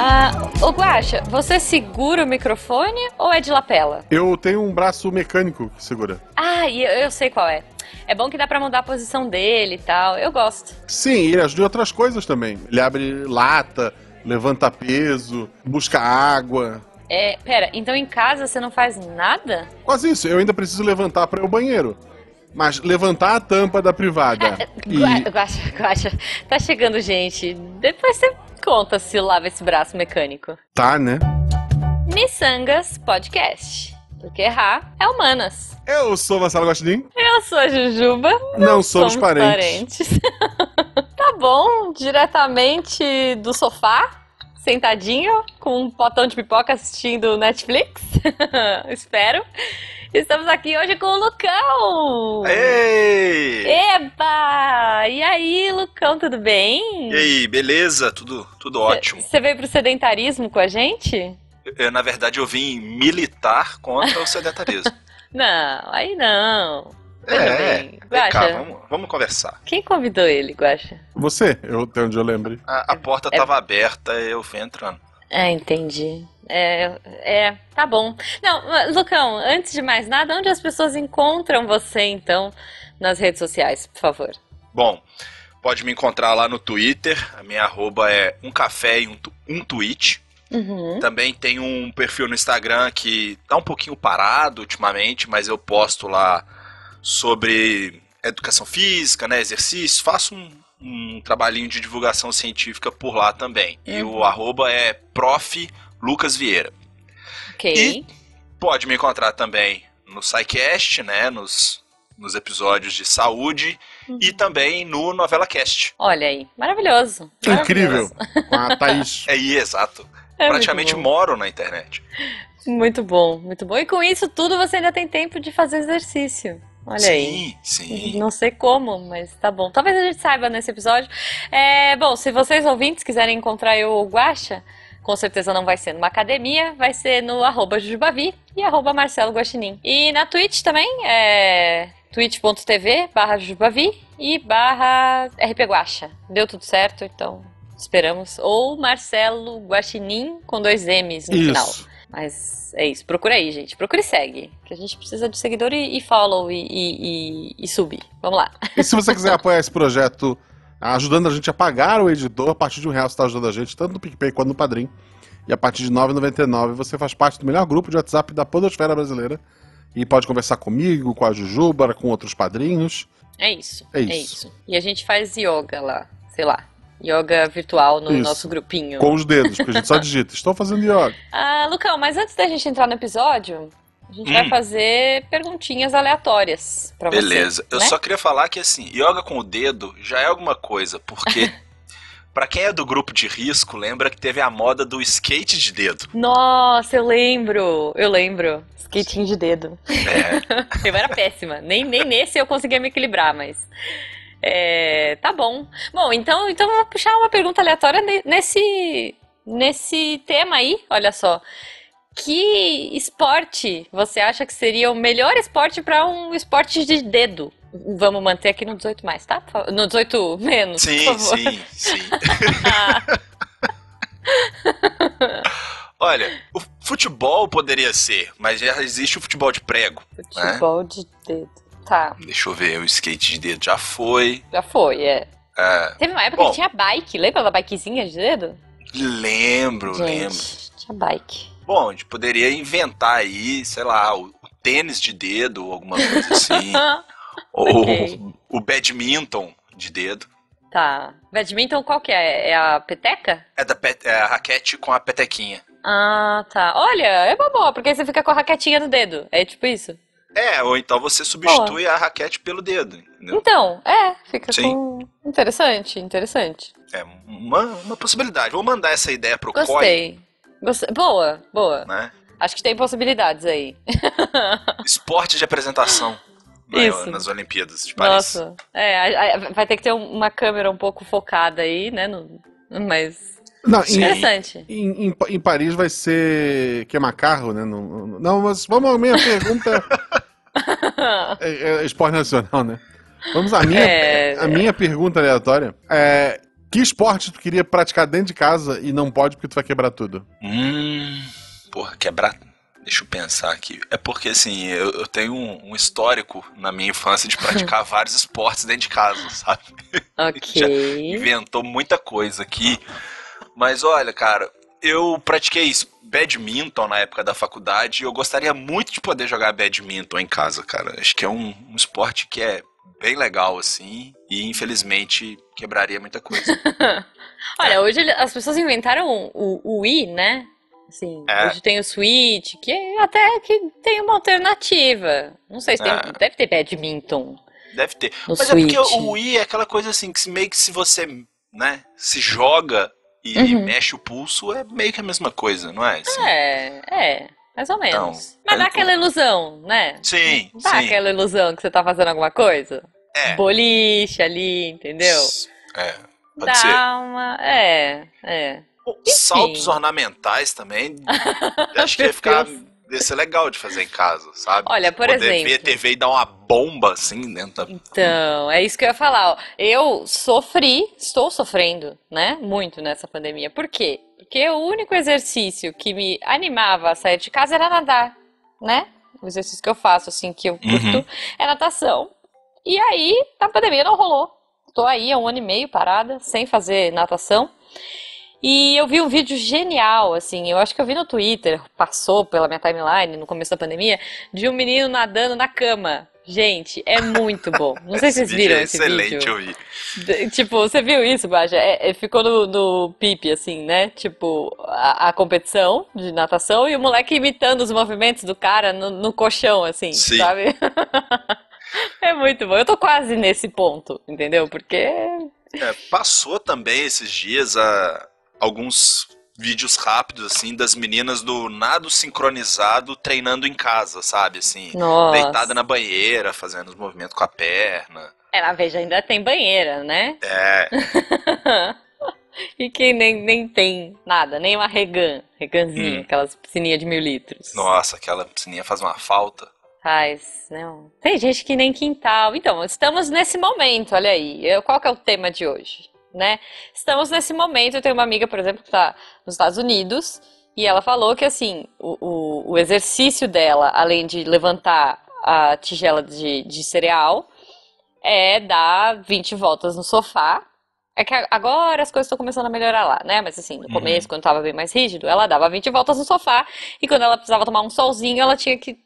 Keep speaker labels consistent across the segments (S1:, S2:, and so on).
S1: Ah, ô Guaxa, você segura o microfone ou é de lapela?
S2: Eu tenho um braço mecânico que segura.
S1: Ah, e eu, eu sei qual é. É bom que dá pra mudar a posição dele e tal. Eu gosto.
S2: Sim, ele ajuda em outras coisas também. Ele abre lata, levanta peso, busca água.
S1: É, pera, então em casa você não faz nada?
S2: Quase isso. Eu ainda preciso levantar para ir ao banheiro. Mas levantar a tampa da privada. e...
S1: Gua- Guaxa, Guaxa, tá chegando gente. Depois você conta se lava esse braço mecânico.
S2: Tá, né?
S1: Missangas Podcast. Porque errar é humanas.
S2: Eu sou Marcelo Gostin.
S1: Eu sou a Jujuba.
S2: Não, somos, parentes.
S1: parentes. tá bom, diretamente do sofá, sentadinho, com um potão de pipoca assistindo Netflix. Espero. Estamos aqui hoje com o Lucão.
S3: Ei!
S1: Eba! E aí, Lucão, tudo bem?
S3: E aí, beleza? Tudo, tudo ótimo.
S1: Você veio pro sedentarismo com a gente?
S3: Eu, na verdade, eu vim militar contra o sedentarismo.
S1: Não, aí não.
S3: É,
S1: bem,
S3: vem cá,
S1: Guaxa.
S3: vamos, vamos conversar.
S1: Quem convidou ele, Guaxa?
S2: Você, eu, até onde eu lembre.
S3: A, a porta
S1: É-
S3: tava aberta eu fui entrando.
S1: Ah, entendi. É, é, tá bom. Não, Lucão, antes de mais nada, onde as pessoas encontram você, então, nas redes sociais, por favor?
S3: Bom, pode me encontrar lá no Twitter. A minha arroba é um café e um, tu- um tweet.
S1: Uhum.
S3: Também tem um perfil no Instagram que tá um pouquinho parado ultimamente, mas eu posto lá sobre educação física, né, exercício, faço um, um trabalhinho de divulgação científica por lá também. E
S1: Uhum.
S3: o arroba é prof. Lucas Vieira.
S1: Ok.
S3: Pode me encontrar também no SciCast, né, nos, nos episódios de saúde
S1: Uhum.
S3: e também no Novela Cast.
S1: Olha aí, maravilhoso.
S2: Incrível.
S1: maravilhoso.
S2: Com a Thaís.
S3: É aí, exato.
S1: É
S3: Praticamente moro na internet.
S1: Muito bom, muito bom. E com isso tudo você ainda tem tempo de fazer exercício. Olha aí.
S3: sim, sim.
S1: Não sei como, mas tá bom. Talvez a gente saiba nesse episódio. É, bom, se vocês ouvintes quiserem encontrar eu ou Guaxa, com certeza não vai ser numa academia, vai ser no arroba Jujubavi e arroba Marcelo Guaxinim. E na Twitch também, é twitch.tv barra Jujubavi e barra rpguaxa. Deu tudo certo, então esperamos. Ou Marcelo Guaxinim com dois M's no final.
S2: Isso.
S1: Mas é isso, procura aí, gente. Procura e segue. Que a gente precisa de seguidor e, e follow e, e, e, e sub. Vamos lá.
S2: E se você quiser apoiar esse projeto, ajudando a gente a pagar o editor, a partir de um real você está ajudando a gente, tanto no PicPay quanto no Padrim. E a partir de R$ 9,99 você faz parte do melhor grupo de WhatsApp da Podosfera Brasileira. E pode conversar comigo, com a Jujuba, com outros padrinhos.
S1: É isso.
S2: É isso.
S1: E a gente faz yoga lá. Sei lá. Yoga virtual no
S2: Isso.
S1: nosso grupinho.
S2: Com os dedos, porque a gente só digita. Estou fazendo yoga.
S1: Ah, Lucão, mas antes da gente entrar no episódio, a gente vai
S3: Hum.
S1: fazer perguntinhas aleatórias pra você.
S3: Beleza. Eu
S1: né?
S3: só queria falar que assim, yoga com o dedo já é alguma coisa, porque pra quem é do grupo de risco, lembra que teve a moda do skate de dedo.
S1: Nossa, eu lembro. Eu lembro. Skatinho de dedo.
S3: É,
S1: Eu era péssima. Nem, nem nesse eu conseguia me equilibrar, mas. É, tá bom. Bom, então, então vou puxar uma pergunta aleatória ne- nesse, nesse tema aí, olha só. Que esporte você acha que seria o melhor esporte para um esporte de dedo? Vamos manter aqui no 18 mais, tá? No 18 menos,
S3: sim, sim, sim. Olha, o futebol poderia ser, mas já existe o futebol de prego.
S1: futebol de dedo. Tá,
S3: Deixa eu ver, o skate de dedo já foi.
S1: já foi, é.
S3: É,
S1: Teve uma época
S3: Bom.
S1: que tinha bike, lembra da bikezinha de dedo?
S3: lembro, lembro.
S1: Gente, tinha bike.
S3: Bom, a gente poderia inventar aí, sei lá, o, o tênis de dedo ou alguma coisa assim. ou
S1: Ok.
S3: o badminton de dedo.
S1: Tá. Badminton qual que é? É a peteca?
S3: É, da pet- é a raquete com a petequinha.
S1: Ah, tá. Olha, é uma boa, porque aí você fica com a raquetinha no dedo. É tipo isso?
S3: É, ou então você substitui a raquete pelo dedo, entendeu?
S1: Então, é, fica
S3: Sim.
S1: com. Interessante, interessante.
S3: É uma, uma possibilidade. Vou mandar essa ideia pro COI,
S1: Gostei. Gostei. Boa, boa.
S3: né?
S1: Acho que tem possibilidades aí.
S3: Esporte de apresentação nas Olimpíadas de Paris.
S1: Nossa. É, vai ter que ter um- uma câmera um pouco focada aí, né? no- mas.
S2: Não,
S1: Interessante.
S2: em, em, em Paris vai ser. que é macarro, né? Não, não- não, mas vamos à minha pergunta. é, é esporte nacional, né? Vamos à minha,
S1: É.
S2: a minha pergunta aleatória. É, Que esporte tu queria praticar dentro de casa e não pode porque tu vai quebrar tudo?
S3: Hum, porra, quebrar. Deixa eu pensar aqui. É porque, assim, eu, eu tenho um, um, histórico na minha infância de praticar vários esportes dentro de casa, sabe?
S1: Ok.
S3: inventou muita coisa aqui. Mas olha, cara, eu pratiquei badminton na época da faculdade e eu gostaria muito de poder jogar badminton em casa, cara. Acho que é um, um esporte que é bem legal, assim, e infelizmente quebraria muita coisa.
S1: Olha, é. hoje as pessoas inventaram o, o Wii, né? Assim, é. hoje tem o Switch, que até que tem uma alternativa. Não sei se tem, é. deve ter badminton.
S3: Deve ter. Mas Switch. é porque o Wii é aquela coisa assim, que meio que se você, né, se joga e uhum. mexe o pulso, é meio que a mesma coisa, não é?
S1: Assim. É, é. Mais ou menos. Então, Mas dá aquela ilusão, né?
S3: Sim,
S1: dá
S3: sim.
S1: aquela ilusão que você tá fazendo alguma coisa. É. Boliche ali, entendeu?
S3: É, pode
S1: dá
S3: ser.
S1: uma... É, é.
S3: Saltos ornamentais também. acho que ia ficar. Ia ser legal de fazer em casa, sabe?
S1: Olha, por
S3: Poder
S1: exemplo.
S3: ver TV e dar uma bomba assim dentro da.
S1: Então, é isso que eu ia falar. Ó. Eu sofri, estou sofrendo, né? Muito nessa pandemia. Por quê? Porque o único exercício que me animava a sair de casa era nadar, né? O exercício que eu faço, assim, que eu curto, uhum. é natação. E aí, na pandemia não rolou. Tô aí há um ano e meio parada, sem fazer natação. E eu vi um vídeo genial, assim, eu acho que eu vi no Twitter, passou pela minha timeline no começo da pandemia, de um menino nadando na cama. Gente, é muito bom. Não sei se vocês viram esse
S3: excelente,
S1: vídeo.
S3: Excelente, eu
S1: vi. Tipo, você viu isso, Baja? É, é, ficou no, no pipe, assim, né? Tipo, a, a, competição de natação e o moleque imitando os movimentos do cara no, no colchão, assim,
S3: Sim.
S1: sabe? é muito bom. Eu tô quase nesse ponto, entendeu? Porque...
S3: É, passou também esses dias a alguns vídeos rápidos, assim, das meninas do nado sincronizado treinando em casa, sabe? Assim,
S1: Nossa.
S3: deitada na banheira, fazendo os movimentos com a perna.
S1: É, na Veja ainda tem banheira, né?
S3: É.
S1: e que nem, nem tem nada, nem uma regan, reganzinha, hum. aquelas piscininhas de mil litros.
S3: Nossa, aquela piscininha faz uma falta.
S1: Faz, não. Tem gente que nem quintal. Então, estamos nesse momento, olha aí. Qual que é o tema de hoje? Né? Estamos nesse momento, eu tenho uma amiga, por exemplo, que está nos Estados Unidos, e ela falou que, assim, o, o, o exercício dela, além de levantar a tigela de, de cereal, é dar 20 voltas no sofá é que agora as coisas estão começando a melhorar lá, né? Mas assim, no começo, uhum. quando estava bem mais rígido, ela dava 20 voltas no sofá e quando ela precisava tomar um solzinho, ela tinha que.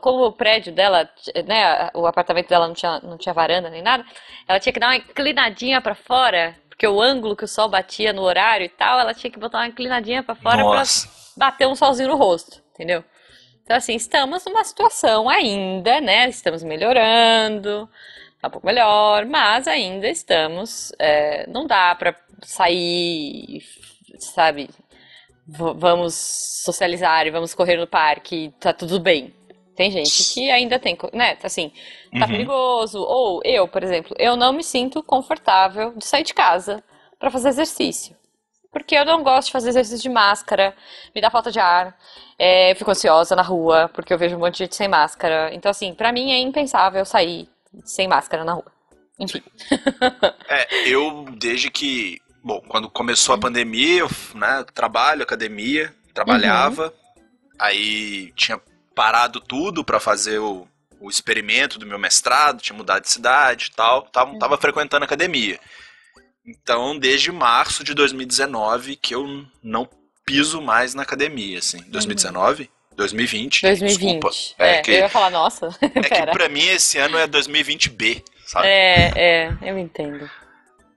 S1: Como o prédio dela, né? O apartamento dela não tinha, não tinha varanda nem nada, ela tinha que dar uma inclinadinha para fora, porque o ângulo que o sol batia no horário e tal, ela tinha que botar uma inclinadinha para fora para bater um solzinho no rosto, entendeu? Então, assim, estamos numa situação ainda, né? Estamos melhorando tá um pouco melhor, mas ainda estamos. É, não dá para sair, sabe? V vamos socializar e vamos correr no parque, tá tudo bem. Tem gente que ainda tem, né? Assim, tá uhum. perigoso. Ou eu, por exemplo, eu não me sinto confortável de sair de casa para fazer exercício. Porque eu não gosto de fazer exercício de máscara, me dá falta de ar, é, eu fico ansiosa na rua, porque eu vejo um monte de gente sem máscara. Então, assim, para mim é impensável sair sem máscara na rua. Enfim.
S3: é, eu, desde que. Bom, quando começou a pandemia, eu né, trabalho, academia, trabalhava, uhum. aí tinha parado tudo para fazer o, o experimento do meu mestrado, tinha mudado de cidade e tal, tava, uhum. tava frequentando academia. Então, desde março de 2019 que eu não piso mais na academia, assim. 2019? Uhum. 2020.
S1: 2020.
S3: Desculpa.
S1: É, é que, eu ia falar, nossa.
S3: É que pra mim esse ano é 2020B, sabe?
S1: É, é, eu entendo.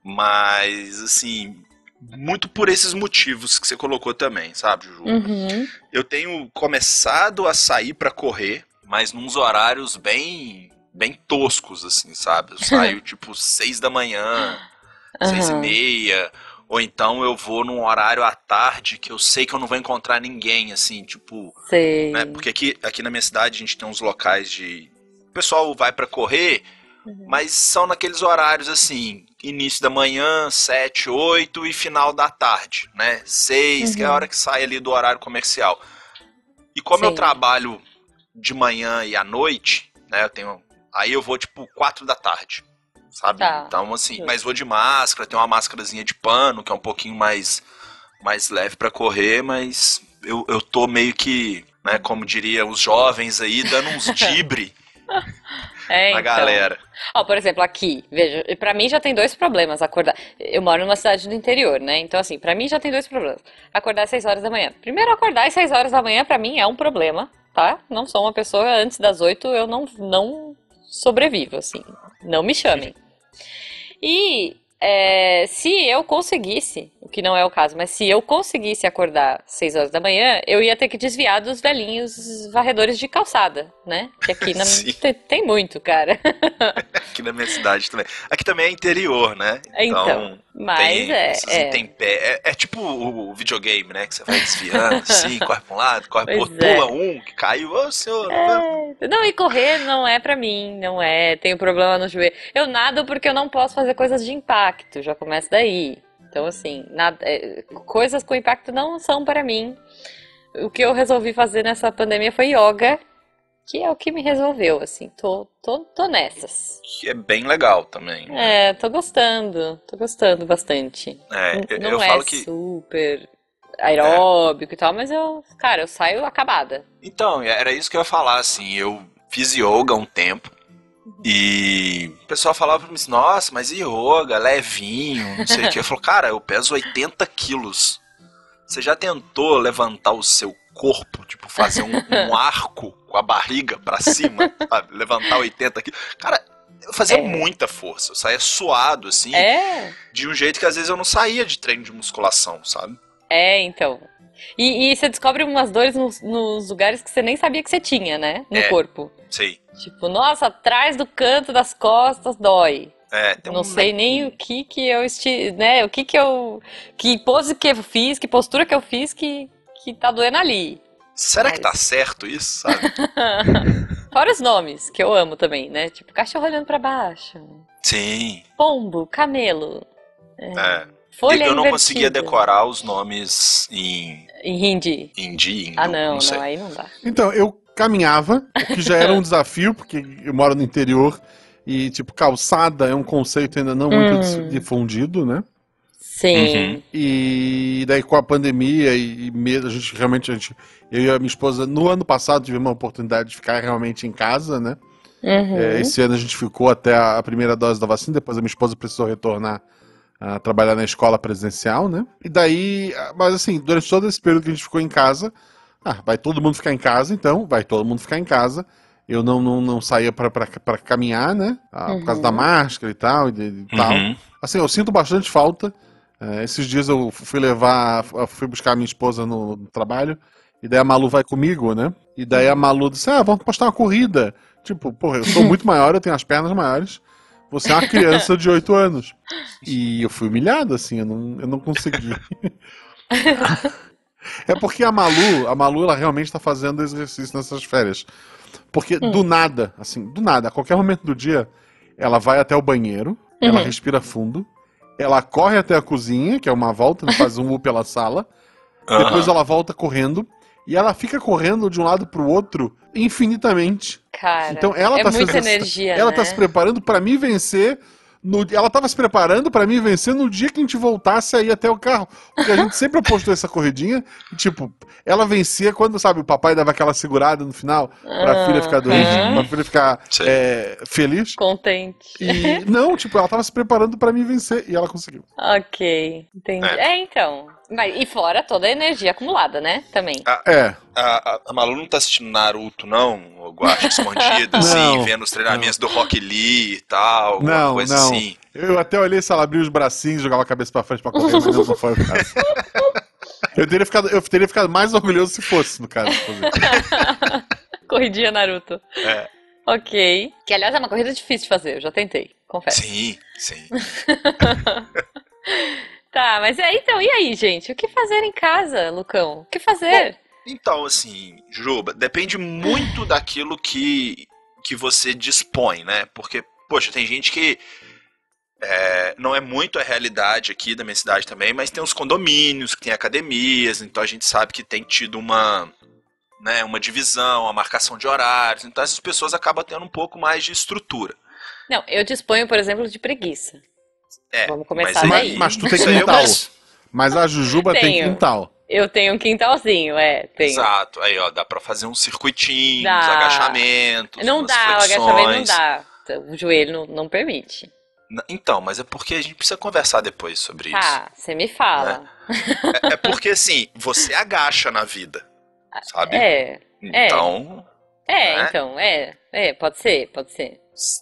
S3: Mas, assim, muito por esses motivos que você colocou também, sabe, Ju?
S1: Uhum.
S3: Eu tenho começado a sair para correr, mas nos horários bem bem toscos, assim, sabe? Eu saio tipo seis da manhã, uhum. seis e meia, ou então eu vou num horário à tarde que eu sei que eu não vou encontrar ninguém, assim, tipo.
S1: Sei.
S3: Né? Porque aqui, aqui na minha cidade a gente tem uns locais de. O pessoal vai para correr, uhum. mas são naqueles horários assim, início da manhã, 7, 8 e final da tarde, né? 6, uhum. que é a uhum. hora que sai ali do horário comercial. E como eu trabalho de manhã e à noite, né? Eu tenho. Aí eu vou, tipo, 4 da tarde. Sabe?
S1: Tá.
S3: Então, assim, mas vou de máscara, tem uma máscarazinha de pano, que é um pouquinho mais, mais leve pra correr, mas eu, eu tô meio que, né, como diria os jovens aí, dando uns dibre
S1: É,
S3: na
S1: então.
S3: galera.
S1: Ó, por exemplo, aqui, veja, pra mim já tem dois problemas acordar. Eu moro numa cidade do interior, né? Então, assim, pra mim já tem dois problemas. Acordar às 6 horas da manhã. Primeiro, acordar às 6 horas da manhã pra mim é um problema, tá? Não sou uma pessoa antes das 8, eu não, não sobrevivo, assim. Não me chamem. E é, se eu conseguisse, o que não é o caso, mas se eu conseguisse acordar 6 horas da manhã, eu ia ter que desviar dos velhinhos varredores de calçada, né? Que aqui na, tem, tem muito, cara.
S3: Aqui na minha cidade também. Aqui também é interior, né?
S1: Então, Mas
S3: tem,
S1: é, é.
S3: intempé- é. É tipo o videogame, né? Que você vai desviando, assim, corre pra um lado, corre pro outro,
S1: é.
S3: pula um, que caiu, ô senhor.
S1: Não, e correr não é pra mim, não é. Tenho problema no joelho. Eu nado porque eu não posso fazer coisas de impacto, já começa daí. Então, assim, nada, é, coisas com impacto não são para mim. O que eu resolvi fazer nessa pandemia foi yoga, que é o que me resolveu, assim. Tô, tô, tô nessas.
S3: Que é bem legal também.
S1: É, tô gostando, tô gostando bastante.
S3: É,
S1: N-
S3: eu,
S1: não
S3: eu
S1: é
S3: falo que.
S1: super aeróbico e tal, mas eu, cara, eu saio acabada.
S3: Então, era isso que eu ia falar, assim. Eu fiz yoga um tempo. E o pessoal falava pra mim assim, nossa, mas yoga, levinho, não sei o que. Eu falo, cara, eu peso 80 quilos. Você já tentou levantar o seu corpo, tipo, fazer um, um arco com a barriga pra cima, sabe? Levantar 80 quilos. Cara, eu fazia
S1: É.
S3: muita força. Eu saía suado, assim,
S1: É,
S3: de um jeito que às vezes eu não saía de treino de musculação, sabe?
S1: é, então. E, e você descobre umas dores nos, nos lugares que você nem sabia que você tinha, né? No
S3: É.
S1: corpo.
S3: Sei.
S1: Tipo, nossa, atrás do canto das costas dói.
S3: É, tem
S1: Não
S3: um
S1: sei nem o que que eu esti... né? O que que eu que pose que eu fiz, que postura que eu fiz que que tá doendo ali.
S3: Será que tá certo isso, sabe?
S1: Fora os nomes, que eu amo também, né? Tipo, cachorro olhando pra baixo.
S3: Sim.
S1: Pombo, camelo.
S3: É.
S1: Folha
S3: eu não
S1: invertida.
S3: conseguia decorar os nomes em
S1: Em hindi.
S3: hindi,
S1: Ah, não,
S3: não
S1: não, aí não dá.
S2: Então, eu caminhava, o que já era um desafio, porque eu moro no interior e, tipo, calçada é um conceito ainda não muito
S1: Hum.
S2: difundido, né?
S1: Sim.
S3: Uhum.
S2: E daí com a pandemia e, e medo, a gente realmente, a gente, eu e a minha esposa, no ano passado tivemos uma oportunidade de ficar realmente em casa, né?
S1: Uhum.
S2: É, esse ano a gente ficou até a, a primeira dose da vacina, depois a minha esposa precisou retornar a trabalhar na escola presencial, né? E daí, ah, mas assim, durante todo esse período que a gente ficou em casa, ah, vai todo mundo ficar em casa, então, vai todo mundo ficar em casa. Eu não, não, não saía pra caminhar, né? Ah, Por causa
S1: Uhum.
S2: da máscara e tal, e, e tal.
S3: Uhum.
S2: Assim, eu sinto bastante falta. É, esses dias eu fui levar, fui buscar a minha esposa no, no trabalho, e daí a Malu vai comigo, né? E daí a Malu disse: Ah, vamos postar uma corrida. Tipo, porra, eu sou muito maior, eu tenho as pernas maiores. Você é uma criança de 8 anos. E eu fui humilhado, assim, eu não, eu não consegui. é porque a Malu, a Malu, ela realmente tá fazendo exercício nessas férias. Porque do nada, assim, do nada, a qualquer momento do dia, ela vai até o banheiro, ela
S1: Uhum.
S2: respira fundo, ela corre até a cozinha, que é uma volta, né, faz um U pela sala, depois ela volta correndo, e ela fica correndo de um lado pro outro infinitamente.
S1: Cara,
S2: Então ela
S1: é
S2: tá se
S1: muita
S2: exercitando.
S1: energia,
S2: Ela
S1: né?
S2: tá se preparando pra me vencer. No... Ela tava se preparando pra me vencer no dia que a gente voltasse aí até o carro. Porque a gente sempre apostou essa corridinha. E, tipo, ela vencia quando, sabe, o papai dava aquela segurada no final pra
S1: Ah,
S2: filha ficar doente,
S1: aham.
S2: pra filha ficar é, feliz.
S1: Contente.
S2: E não, tipo, ela tava se preparando pra me vencer e ela conseguiu.
S1: Ok, entendi.
S3: É.
S1: É, então. Mas, e fora toda a energia acumulada, né? Também.
S2: É,
S3: A, a, a Malu não tá assistindo Naruto, não? O Guacha escondido, assim,
S2: Não,
S3: vendo os treinamentos do Rock Lee e tal, alguma
S2: Não,
S3: coisa
S2: não.
S3: assim.
S2: eu até olhei se ela abriu os bracinhos, jogava a cabeça pra frente pra correr, mas não foi o caso. Eu teria ficado, eu teria ficado mais orgulhoso se fosse, no caso.
S1: Corridinha Naruto.
S3: É.
S1: Ok. Que, aliás, é uma corrida difícil de fazer, eu já tentei, confesso.
S3: Sim, sim.
S1: Tá, mas é, então, e aí, gente? O que fazer em casa, Lucão? O que fazer?
S3: Então, assim, Juba, depende muito daquilo que, que você dispõe, né? Porque, poxa, tem gente que. é, não é muito a realidade aqui da minha cidade também, mas tem os condomínios, que tem academias, então a gente sabe que tem tido uma. Né, uma divisão, uma marcação de horários, então essas pessoas acabam tendo um pouco mais de estrutura.
S1: Não, eu disponho, por exemplo, de preguiça.
S3: É,
S1: Vamos começar
S3: mas,
S1: daí.
S3: aí-
S2: Mas tu tem quintal. Mas a Jujuba tem
S1: Tenho.
S2: quintal.
S1: Eu tenho um quintalzinho, é, tenho.
S3: Exato, aí ó, dá pra fazer uns circuitinhos,
S1: Dá.
S3: agachamentos,
S1: Não
S3: umas
S1: dá, o
S3: flexões.
S1: agachamento não dá. O joelho não, não permite.
S3: Então, mas é porque a gente precisa conversar depois sobre isso.
S1: Tá, você me fala.
S3: É, é porque assim, você agacha na vida, sabe?
S1: É, é.
S3: Então,
S1: é,
S3: Né?
S1: então, é. É, pode ser, pode ser.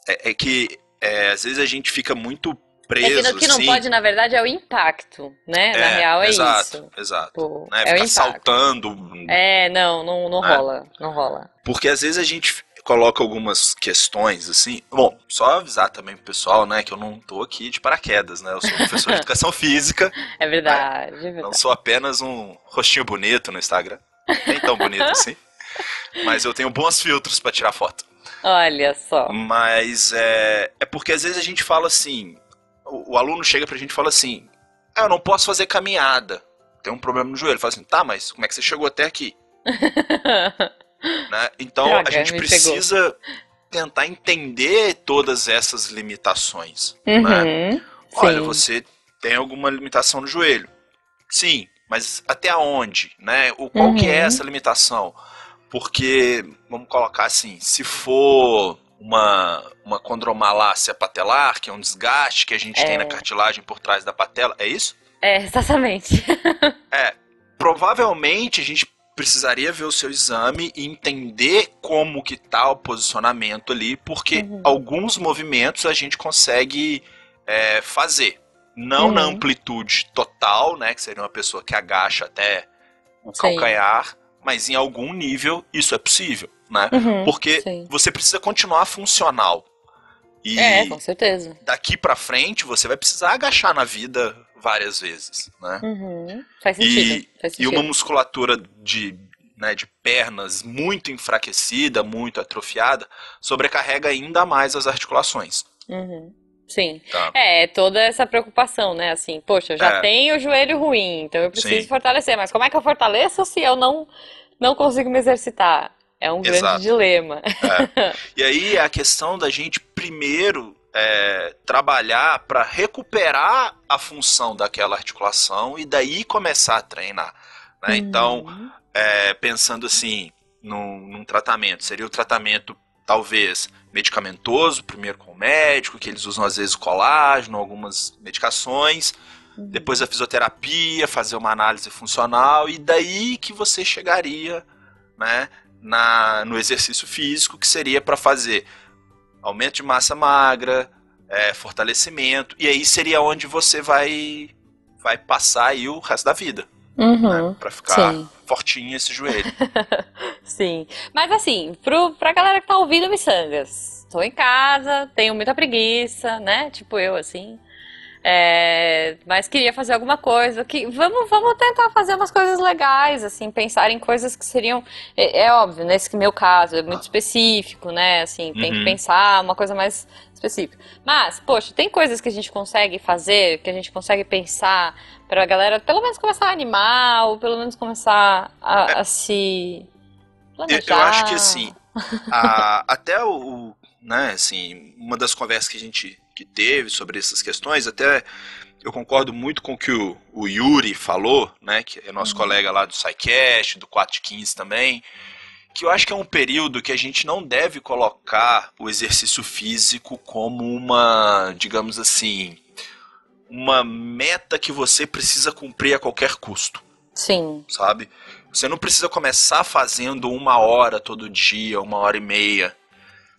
S3: é, é que é, às vezes a gente fica muito
S1: É
S3: preso,
S1: que o que não pode, na verdade, é o impacto, né? Na real é
S3: exato,
S1: isso.
S3: Exato,
S1: Pô,
S3: né?
S1: é
S3: Ficar saltando,
S1: É, não, não, não
S3: É.
S1: rola, não rola.
S3: porque às vezes a gente coloca algumas questões assim. Bom, só avisar também pro pessoal, né, que eu não tô aqui de paraquedas, né? Eu sou professor de educação física,
S1: É verdade, é
S3: não
S1: verdade.
S3: sou apenas um rostinho bonito no Instagram. Nem tão bonito assim. Mas eu tenho bons filtros pra tirar foto.
S1: Olha só.
S3: Mas é, é porque às vezes a gente fala assim, o, o aluno chega pra gente e fala assim, ah, eu não posso fazer caminhada, tem um problema no joelho. Fala assim, tá, mas como é que você chegou até aqui? Né? Então a gente precisa tentar entender todas essas limitações. Né?
S1: Uhum,
S3: Olha,
S1: sim.
S3: você tem alguma limitação no joelho. Sim, mas até onde, né? O qual que é
S1: Uhum.
S3: essa limitação? Porque, vamos colocar assim, se for uma, uma condromalácia patelar, que é um desgaste que a gente tem
S1: É.
S3: na cartilagem por trás da patela, é isso?
S1: É, exatamente.
S3: Provavelmente a gente precisaria ver o seu exame e entender como que tá o posicionamento ali, porque
S1: Uhum.
S3: alguns movimentos a gente consegue é, fazer. Não na
S1: Uhum.
S3: amplitude total, né? Que seria uma pessoa que agacha até o
S1: Sim.
S3: calcanhar, mas em algum nível isso é possível, né?
S1: Uhum,
S3: Porque
S1: sim.
S3: você precisa continuar funcional. E
S1: É, com certeza.
S3: daqui pra frente você vai precisar agachar na vida várias vezes, né?
S1: Uhum. Faz
S3: E-
S1: sentido. faz
S3: E
S1: sentido.
S3: uma musculatura de, né, de pernas muito enfraquecida, muito atrofiada, sobrecarrega ainda mais as articulações.
S1: Uhum. Sim.
S3: Tá?
S1: É, toda essa preocupação, né? Assim, poxa, eu já
S3: É.
S1: tenho o joelho ruim, então eu preciso
S3: Sim.
S1: fortalecer. Mas como é que eu fortaleço se eu não, não consigo me exercitar? É um grande
S3: Exato.
S1: dilema.
S3: E aí é a questão da gente primeiro é, trabalhar para recuperar a função daquela articulação e daí começar a treinar. né? Então,
S1: Uhum.
S3: é, pensando assim num, num tratamento, seria o tratamento talvez medicamentoso, primeiro com o médico, que eles usam às vezes colágeno, algumas medicações,
S1: Uhum.
S3: depois a fisioterapia, fazer uma análise funcional e daí que você chegaria, né, na, no exercício físico que seria para fazer aumento de massa magra, é, fortalecimento e aí seria onde você vai vai passar aí o resto da vida,
S1: Uhum.
S3: né, para ficar
S1: Sim.
S3: fortinho esse joelho.
S1: Sim. Mas assim, pro, pra galera que tá ouvindo miçangas, tô em casa, tenho muita preguiça, né? Tipo eu, assim. É, mas queria fazer alguma coisa que vamos, vamos tentar fazer umas coisas legais, assim, pensar em coisas que seriam é, é óbvio, nesse meu caso é muito específico, né? Assim, tem que
S3: Uhum.
S1: pensar uma coisa mais específica. Mas, poxa, tem coisas que a gente consegue fazer, que a gente consegue pensar pra galera pelo menos começar a animar, ou pelo menos começar a, a se
S3: Eu,
S1: planejar.
S3: eu acho que assim, a- até o, o, né, assim, uma das conversas que a gente que teve sobre essas questões, até eu concordo muito com o que o, o Yuri falou, né, que é nosso
S1: Uhum.
S3: colega lá do SciCast, do 4 de 15 também, que eu acho que é um período que a gente não deve colocar o exercício físico como uma, digamos assim, uma meta que você precisa cumprir a qualquer custo
S1: Sim.
S3: sabe? Você não precisa começar fazendo uma hora todo dia, uma hora e meia.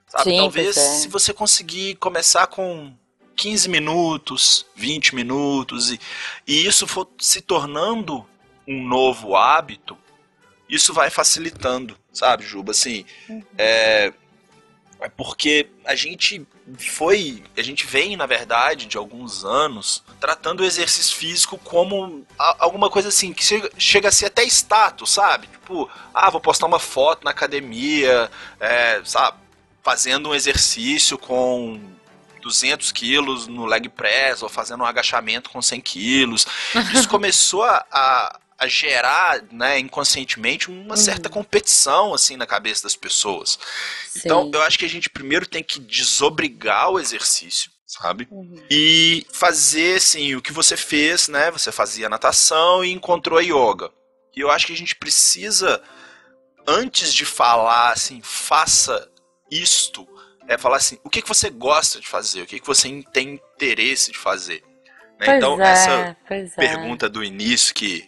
S3: Sabe?
S1: Sim,
S3: Talvez
S1: é.
S3: se você conseguir começar com 15 minutos, 20 minutos, e, e isso for se tornando um novo hábito, isso vai facilitando, sabe, Juba? Assim,
S1: Uhum.
S3: é, é porque a gente foi, a gente vem, na verdade, de alguns anos, tratando o exercício físico como a- alguma coisa assim, que chega, chega a ser até status, sabe? Tipo, ah, vou postar uma foto na academia, é, sabe? Fazendo um exercício com 200 quilos no leg press, ou fazendo um agachamento com 100 quilos. Isso começou a, a, gerar, né, inconscientemente, uma
S1: Uhum.
S3: certa competição, assim, na cabeça das pessoas. Então,
S1: Sim.
S3: eu acho que a gente primeiro tem que desobrigar o exercício, sabe?
S1: Uhum.
S3: E fazer, assim, o que você fez, né? Você fazia natação e encontrou a yoga. E eu acho que a gente precisa, antes de falar, assim, faça isto, é falar assim, o que, que você gosta de fazer? O que, que você tem interesse de fazer? Né? Então,
S1: é,
S3: essa
S1: é.
S3: pergunta do início que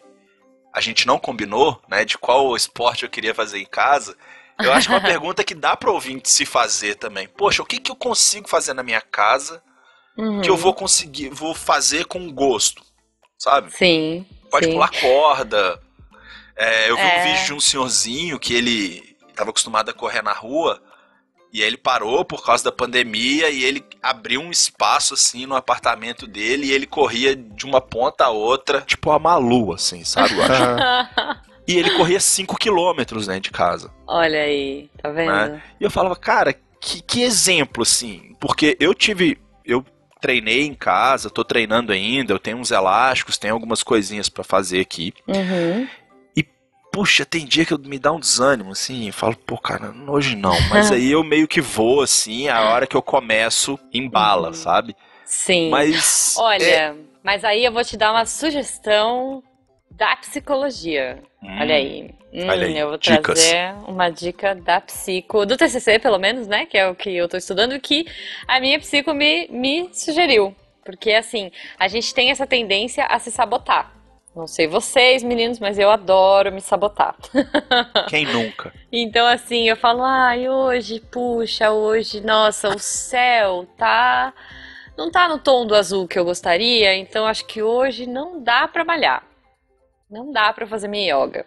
S3: a gente não combinou, né, de qual esporte eu queria fazer em casa, eu acho que é uma pergunta que dá para ouvinte se fazer também. Poxa, o que, que eu consigo fazer na minha casa
S1: Uhum.
S3: que eu vou conseguir, vou fazer com gosto, sabe?
S1: Sim.
S3: Pode
S1: sim.
S3: pular corda. É, eu vi
S1: É.
S3: um vídeo de um senhorzinho que ele estava acostumado a correr na rua e aí ele parou por causa da pandemia e ele abriu um espaço assim no apartamento dele e ele corria de uma ponta a outra, tipo a Malu, assim, sabe? eu acho? E ele corria 5 quilômetros dentro de casa.
S1: Olha aí, tá vendo?
S3: Né? E eu falava, cara, que, que exemplo, assim. Porque eu tive. Eu treinei em casa, tô treinando ainda, eu tenho uns elásticos, tenho algumas coisinhas pra fazer aqui.
S1: Uhum.
S3: Puxa, tem dia que eu me dá um desânimo, assim, eu falo, pô, cara, hoje não. Mas aí eu meio que vou, assim, a hora que eu começo, embala,
S1: Uhum.
S3: sabe?
S1: Sim.
S3: Mas. é,
S1: Olha, mas aí eu vou te dar uma sugestão da psicologia.
S3: hum,
S1: Olha aí. Hum,
S3: olha aí,
S1: Eu vou
S3: dicas.
S1: trazer uma dica da psico, do TCC pelo menos, né? Que é o que eu tô estudando, que a minha psico me, me sugeriu. Porque assim, a gente tem essa tendência a se sabotar. Não sei vocês, meninos, mas eu adoro me sabotar.
S3: Quem nunca?
S1: Então, assim, eu falo, ai, hoje, puxa, hoje, nossa, o céu tá. Não tá no tom do azul que eu gostaria, então acho que hoje não dá pra malhar. Não dá pra fazer minha yoga.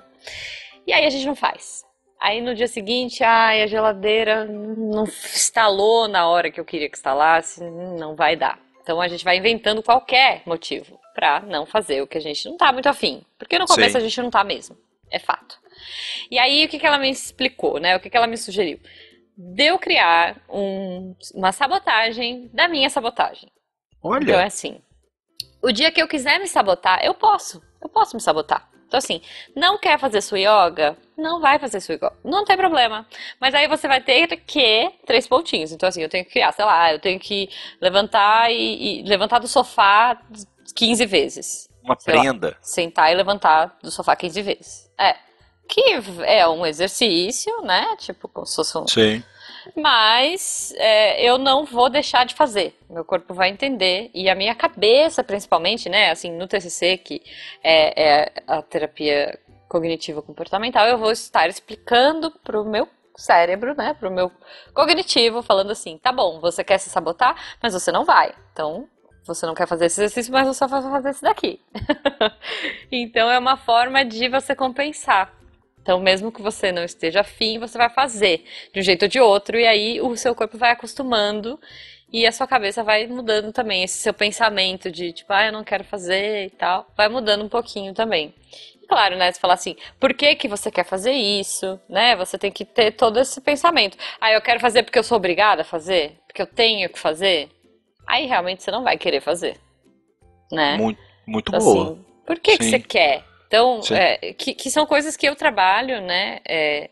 S1: E aí a gente não faz. Aí no dia seguinte, ai, a geladeira não instalou na hora que eu queria que instalasse, não vai dar. Então a gente vai inventando qualquer motivo pra não fazer o que a gente não tá muito afim. Porque no começo
S3: Sim.
S1: a gente não tá mesmo. É fato. E aí, o que, que ela me explicou, né? O que, que ela me sugeriu? De eu criar um- uma sabotagem da minha sabotagem. Então é
S3: Olha,
S1: assim: o dia que eu quiser me sabotar, eu posso. Eu posso me sabotar. Então, assim, não quer fazer sua yoga? Não vai fazer sua yoga. Não tem problema. Mas aí você vai ter que três pontinhos. Então, assim, eu tenho que criar, sei lá, eu tenho que levantar e, e levantar do sofá 15 vezes
S3: uma
S1: sei lá.
S3: prenda.
S1: sentar e levantar do sofá 15 vezes. É. Que é um exercício, né? Tipo, como se fosse um.
S3: Sim.
S1: Mas é, eu não vou deixar de fazer. Meu corpo vai entender. E a minha cabeça, principalmente, né? Assim, no TCC, que é, é a terapia cognitiva comportamental, eu vou estar explicando pro meu cérebro, né? Pro meu cognitivo, falando assim: tá bom, você quer se sabotar, mas você não vai. Então, você não quer fazer esse exercício, mas você vai fazer esse daqui. então é uma forma de você compensar. Então, mesmo que você não esteja afim, você vai fazer de um jeito ou de outro, e aí o seu corpo vai acostumando e a sua cabeça vai mudando também. Esse seu pensamento de tipo, ah, eu não quero fazer e tal, vai mudando um pouquinho também. E claro, né? Você falar assim, por que que você quer fazer isso, né? Você tem que ter todo esse pensamento. Ah, eu quero fazer porque eu sou obrigada a fazer? Porque eu tenho que fazer? Aí realmente você não vai querer fazer, né?
S3: Muito, muito
S1: Então,
S3: boa.
S1: assim, por que, que você quer? Então, é, que, que são coisas que eu trabalho, né? é,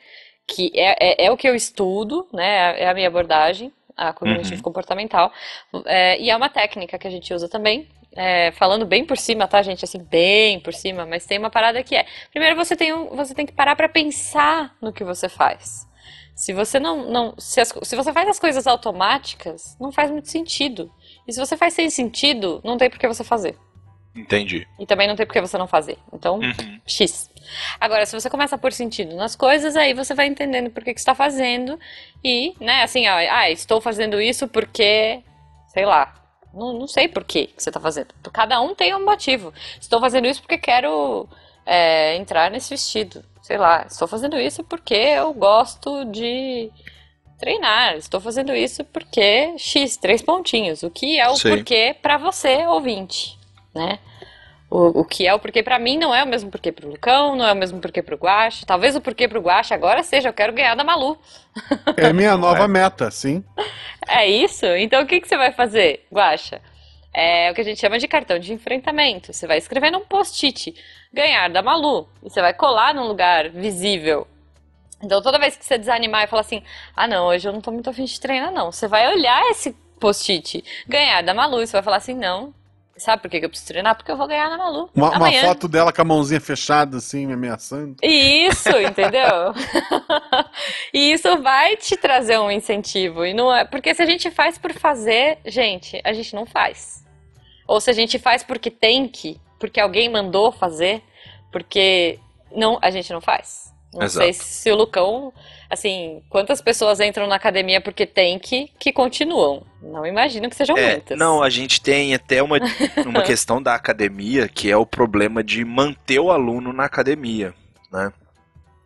S1: que é, é, é o que eu estudo, né? É a minha abordagem, a cognitivo
S3: Uhum.
S1: comportamental. É, e é uma técnica que a gente usa também. é, falando bem por cima, tá, gente? Assim, bem por cima, mas tem uma parada que é. Primeiro você tem, um, você tem que parar pra pensar no que você faz. Se você não, não se, as- se você faz as coisas automáticas, não faz muito sentido. E se você faz sem sentido, não tem por que você fazer.
S3: Entendi.
S1: E também não tem por que você não fazer. Então,
S3: Uhum.
S1: X. Agora, se você começa a pôr sentido nas coisas, aí você vai entendendo por que, que está fazendo. E, né, assim, ó, ah, estou fazendo isso porque, sei lá, não, não sei por que que você está fazendo. Cada um tem um motivo. Estou fazendo isso porque quero é, entrar nesse vestido. Sei lá, estou fazendo isso porque eu gosto de treinar. Estou fazendo isso porque X, três pontinhos. O que é o
S3: Sim.
S1: porquê para você, ouvinte, né? O, o que é o porquê pra mim não é o mesmo porquê pro Lucão, não é o mesmo porquê pro Guache. Talvez o porquê pro Guache agora seja eu quero ganhar da Malu.
S2: É minha nova
S3: É.
S2: meta, sim.
S1: É isso? Então o que, que você vai fazer, Guacha? é o que a gente chama de cartão de enfrentamento. Você vai escrever num post-it, ganhar da Malu, e você vai colar num lugar visível. Então toda vez que você desanimar e falar assim, ah não, hoje eu não tô muito afim de treinar não, você vai olhar esse post-it, ganhar da Malu, e você vai falar assim, não, Sabe por que eu preciso treinar? Porque eu vou ganhar na Malu.
S2: Uma, uma foto dela com a mãozinha fechada, assim, me ameaçando.
S1: Isso, entendeu? e isso vai te trazer um incentivo. E não é. Porque se a gente faz por fazer, gente, a gente não faz. Ou se a gente faz porque tem que, porque alguém mandou fazer, porque não, a gente não faz. Não Exato. sei se o Lucão assim, quantas pessoas entram na academia porque tem que, que continuam? Não imagino que sejam
S3: é,
S1: muitas.
S3: Não, a gente tem até uma, uma questão da academia, que é o problema de manter o aluno na academia, né?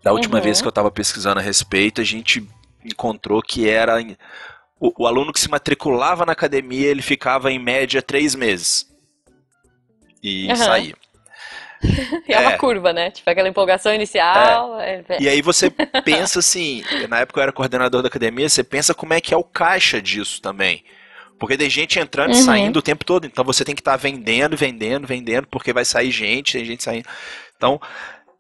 S3: Da última uhum. vez que eu estava pesquisando a respeito, a gente encontrou que era o, o, aluno que se matriculava na academia, ele ficava em média três meses e uhum. saía.
S1: E é, é, uma curva, né? Tipo, aquela empolgação inicial.
S3: É. É... E aí você pensa assim, na época eu era coordenador da academia, você pensa como é que é o caixa disso também. Porque tem gente entrando e uhum. saindo o tempo todo, então você tem que estar tá vendendo, vendendo, vendendo, porque vai sair gente, tem gente saindo. Então,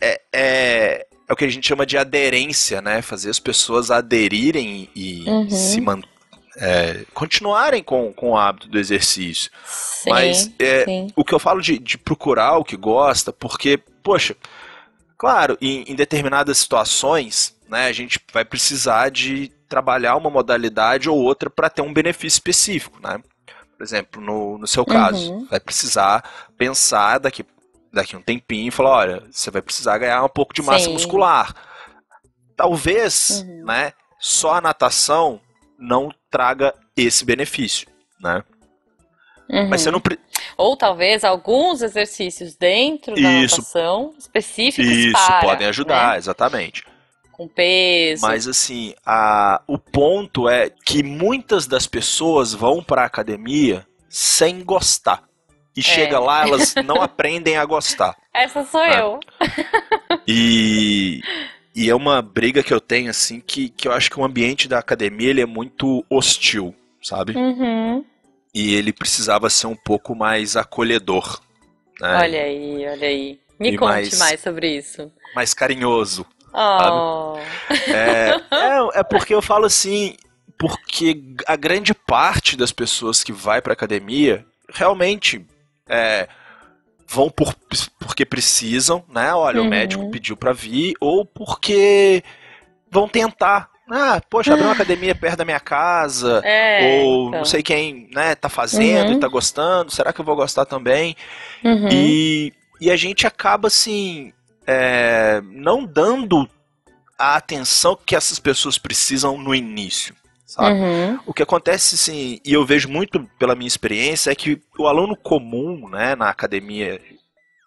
S3: é, é, é o que a gente chama de aderência, né? Fazer as pessoas aderirem e uhum. se manter é, continuarem com, com o hábito do exercício. Sim, Mas é, o que eu falo de, de procurar o que gosta, porque, poxa, claro, em, em determinadas situações, né, a gente vai precisar de trabalhar uma modalidade ou outra para ter um benefício específico, né? Por exemplo, no, no seu caso, uhum. vai precisar pensar daqui, daqui um tempinho e falar, olha, você vai precisar ganhar um pouco de massa Sim. muscular. Talvez, uhum. né, só a natação não traga esse benefício, né?
S1: Uhum. Mas você não ou talvez alguns exercícios dentro da isso, natação específicos
S3: isso
S1: para,
S3: podem ajudar, né? exatamente.
S1: Com peso.
S3: Mas assim, a, o ponto é que muitas das pessoas vão para a academia sem gostar. E é. chega lá, elas não aprendem a gostar.
S1: Essa sou né? eu.
S3: E e é uma briga que eu tenho, assim, que, que eu acho que o ambiente da academia ele é muito hostil, sabe?
S1: Uhum.
S3: E ele precisava ser um pouco mais acolhedor.
S1: Né? Olha aí, olha aí. Me e conte mais, mais, sobre isso.
S3: Mais carinhoso.
S1: Oh.
S3: É, é, é porque eu falo assim, porque a grande parte das pessoas que vai pra academia realmente é, vão por, porque precisam, né? Olha, uhum. o médico pediu para vir, ou porque vão tentar. Ah, poxa, abrir uma academia perto da minha casa,
S1: é,
S3: ou então. não sei quem, né, tá fazendo uhum. e tá gostando, será que eu vou gostar também?
S1: Uhum.
S3: E, e a gente acaba, assim, é, não dando a atenção que essas pessoas precisam no início sabe? Uhum. O que acontece, sim, e eu vejo muito pela minha experiência, é que o aluno comum, né, na academia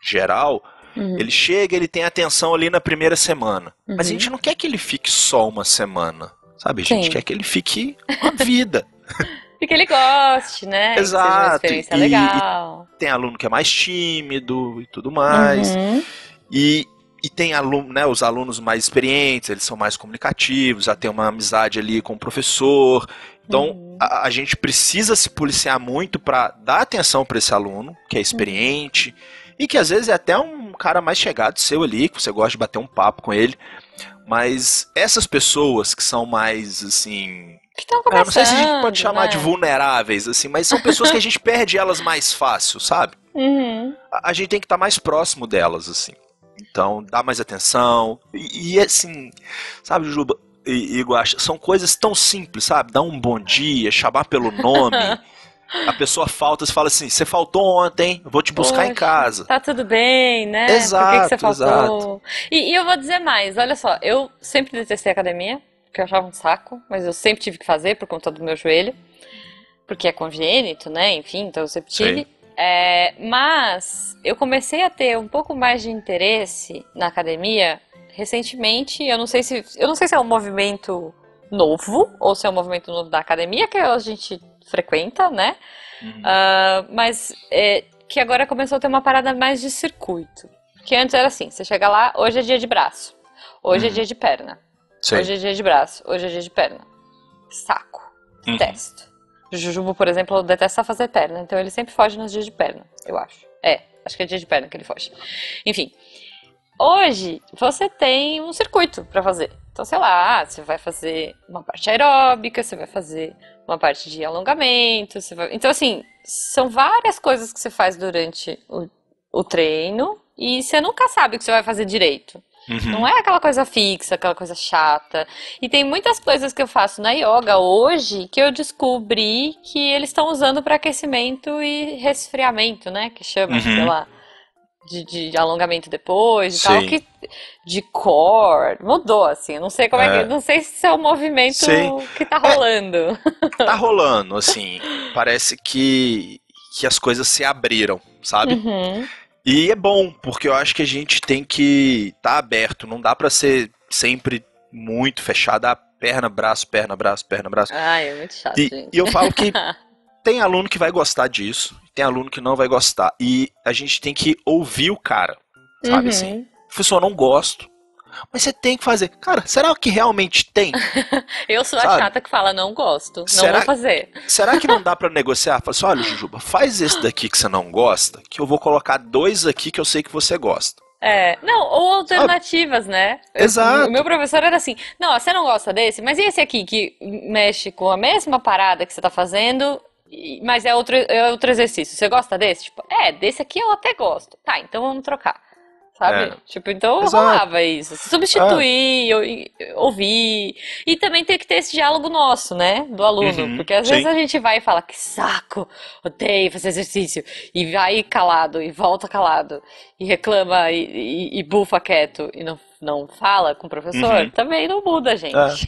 S3: geral, uhum. ele chega, ele tem atenção ali na primeira semana. Uhum. Mas a gente não quer que ele fique só uma semana, sabe? A gente sim. quer que ele fique uma vida.
S1: E que ele goste, né?
S3: Exato. Que seja uma
S1: experiência e, legal.
S3: E tem aluno que é mais tímido e tudo mais. Uhum. E, e tem aluno, né, os alunos mais experientes, eles são mais comunicativos, já tem uma amizade ali com o professor. Então, uhum. a, a, gente precisa se policiar muito para dar atenção para esse aluno, que é experiente, uhum. e que às vezes é até um cara mais chegado seu ali, que você gosta de bater um papo com ele. Mas essas pessoas que são mais, assim,
S1: eu não
S3: sei se a gente pode chamar né? de vulneráveis, assim, mas são pessoas que a gente perde elas mais fácil, sabe?
S1: Uhum.
S3: A, a, gente tem que estar tá mais próximo delas, assim. Então, dá mais atenção. E, e assim, sabe, Juba e, e Guaxa, são coisas tão simples, sabe? Dar um bom dia, chamar pelo nome. a pessoa falta e fala assim: você faltou ontem, vou te buscar Poxa, em casa.
S1: Tá tudo bem, né?
S3: Exato,
S1: Por que, que você
S3: faltou?
S1: E, e, eu vou dizer mais: olha só, eu sempre detestei academia, porque eu achava um saco, mas eu sempre tive que fazer por conta do meu joelho, porque é congênito, né? Enfim, então eu sempre tive. Sim. É, mas eu comecei a ter um pouco mais de interesse na academia recentemente. Eu não sei se eu não sei se é um movimento novo ou se é um movimento novo da academia que a gente frequenta, né? Uhum. Uh, mas é, que agora começou a ter uma parada mais de circuito. Que antes era assim: você chega lá, hoje é dia de braço, hoje é uhum. é dia de perna, Sim. hoje é dia de braço, hoje é dia de perna. Saco. Uhum. Testo. Jujubo, por exemplo, detesta fazer perna, então ele sempre foge nos dias de perna, eu acho. É, acho que é dia de perna que ele foge. Enfim, hoje você tem um circuito para fazer. Então, sei lá, você vai fazer uma parte aeróbica, você vai fazer uma parte de alongamento, você vai... Então, assim, são várias coisas que você faz durante o, o treino e você nunca sabe o que você vai fazer direito.
S3: Uhum.
S1: Não é aquela coisa fixa, aquela coisa chata. E tem muitas coisas que eu faço na yoga hoje que eu descobri que eles estão usando para aquecimento e resfriamento, né? Que chama,
S3: Uhum.
S1: sei lá, de, de alongamento depois e
S3: Sim.
S1: tal. Que, de core. Mudou, assim. Não sei como é,
S3: É.
S1: que. Não sei se é o movimento que tá rolando.
S3: Tá rolando, assim. Parece que, que as coisas se abriram, sabe?
S1: Uhum.
S3: E é bom, porque eu acho que a gente tem que estar tá aberto. Não dá pra ser sempre muito fechado. Ah, perna, braço, perna, braço, perna, braço.
S1: Ai, é muito chato,
S3: E,
S1: gente.
S3: e eu falo que tem aluno que vai gostar disso, tem aluno que não vai gostar. E a gente tem que ouvir o cara, sabe
S1: Uhum.
S3: assim? Professor, eu não gosto. Mas você tem que fazer. Cara, será que realmente tem?
S1: Eu sou a
S3: Sabe?
S1: chata que fala, não gosto, não
S3: Será-
S1: vou fazer.
S3: Será que não dá pra negociar? Fala assim, olha, Jujuba, faz esse daqui que você não gosta, que eu vou colocar dois aqui que eu sei que você gosta.
S1: É, não, ou alternativas, né? Eu-
S3: Exato.
S1: O meu professor era assim: não, você não gosta desse, mas e esse aqui que mexe com a mesma parada que você tá fazendo, mas é outro, é outro exercício. Você gosta desse? Tipo, é, desse aqui eu até gosto. Tá, então vamos trocar. Sabe?
S3: É.
S1: Tipo, então
S3: Exato.
S1: rolava isso. Substituir, ou- ouvir. E também tem que ter esse diálogo nosso, né? Do aluno.
S3: Uhum,
S1: Porque às
S3: sim.
S1: vezes a gente vai e fala, que saco, odeio fazer exercício. E vai calado, e volta calado, e reclama, e, e- e bufa quieto, e não, não fala com o professor.
S3: Uhum.
S1: Também não muda, gente.